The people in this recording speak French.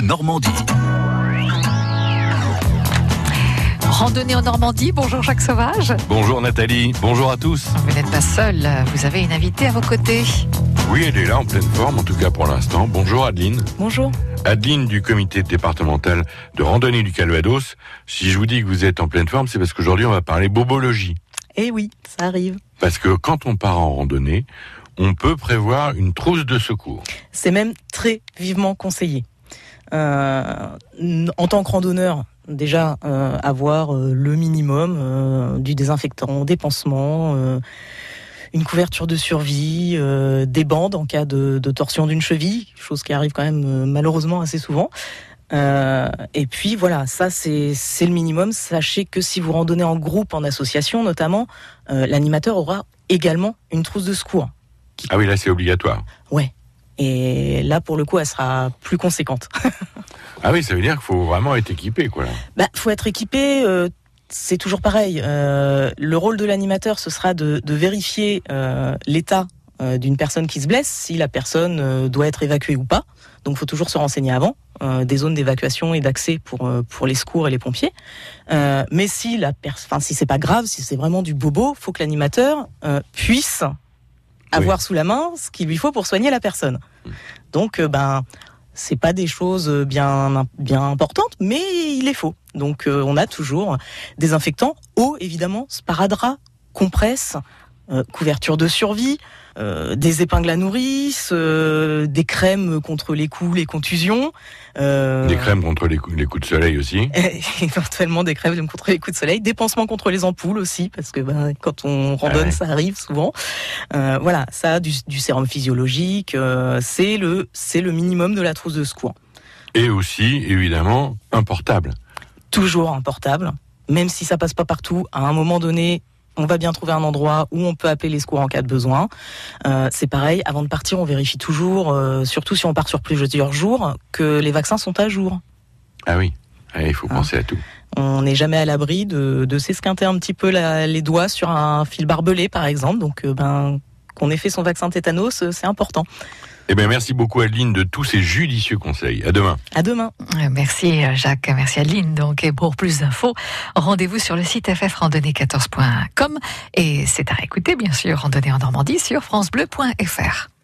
Bleu Normandie. Randonnée en Normandie, bonjour Jacques Sauvage. Bonjour Nathalie, bonjour à tous. Vous n'êtes pas seul, vous avez une invitée à vos côtés. Oui, elle est là en pleine forme, en tout cas pour l'instant. Bonjour Adeline. Bonjour. Adeline du comité départemental de randonnée du Calvados. Si je vous dis que vous êtes en pleine forme, c'est parce qu'aujourd'hui on va parler bobologie. Eh oui, ça arrive. Parce que quand on part en randonnée, on peut prévoir une trousse de secours. C'est même très vivement conseillé. Euh, en tant que randonneur, déjà euh, avoir euh, le minimum du désinfectant, des pansements, une couverture de survie, euh, des bandes en cas de, de torsion d'une cheville, chose qui arrive quand même euh, malheureusement assez souvent. Euh, et puis voilà, ça c'est le minimum. Sachez que si vous randonnez en groupe, en association notamment, l'animateur aura également une trousse de secours. Ah oui, là c'est obligatoire. Ouais. Et là, pour le coup, elle sera plus conséquente. Ah oui, ça veut dire qu'il faut vraiment être équipé, quoi. Bah, faut être équipé. euh, c'est toujours pareil. Euh, le rôle de l'animateur, ce sera de, de vérifier euh, l'état d'une personne qui se blesse, si la personne doit être évacuée ou pas. Donc, faut toujours se renseigner avant euh, des zones d'évacuation et d'accès pour euh, pour les secours et les pompiers. Euh, mais si la enfin, si c'est pas grave, si c'est vraiment du bobo, faut que l'animateur puisse avoir sous la main ce qu'il lui faut pour soigner la personne. Donc, euh, ben, c'est pas des choses bien bien importantes, mais il les faut. Donc, euh, on a toujours des infectants, eau évidemment, sparadrap, compresse, euh, couverture de survie, euh, des épingles à nourrice, euh, des crèmes contre les coups, les contusions. euh, Des crèmes contre les coups, les coups de soleil aussi. éventuellement des crèmes contre les coups de soleil, des pansements contre les ampoules aussi, parce que ben, quand on randonne, Ouais. ça arrive souvent. Voilà, ça, du, du sérum physiologique, c'est le, c'est le minimum de la trousse de secours. Et aussi, évidemment, un portable. Toujours un portable, même si ça passe pas partout, à un moment donné, on va bien trouver un endroit où on peut appeler les secours en cas de besoin. Euh, c'est pareil, avant de partir, on vérifie toujours, euh, surtout si on part sur plusieurs jours, que les vaccins sont à jour. Ah oui, Ah, il faut Ah. penser à tout. On n'est jamais à l'abri de, de s'esquinter un petit peu la- les doigts sur un fil barbelé, par exemple. Donc, euh, ben, qu'on ait fait son vaccin tétanos, c'est important. Eh bien, merci beaucoup Adeline de tous ces judicieux conseils. À demain. À demain. Merci Jacques, merci Adeline. Donc, pour plus d'infos, rendez-vous sur le site ffrandonnée14.com et c'est à réécouter bien sûr, randonnée en Normandie sur francebleu.fr.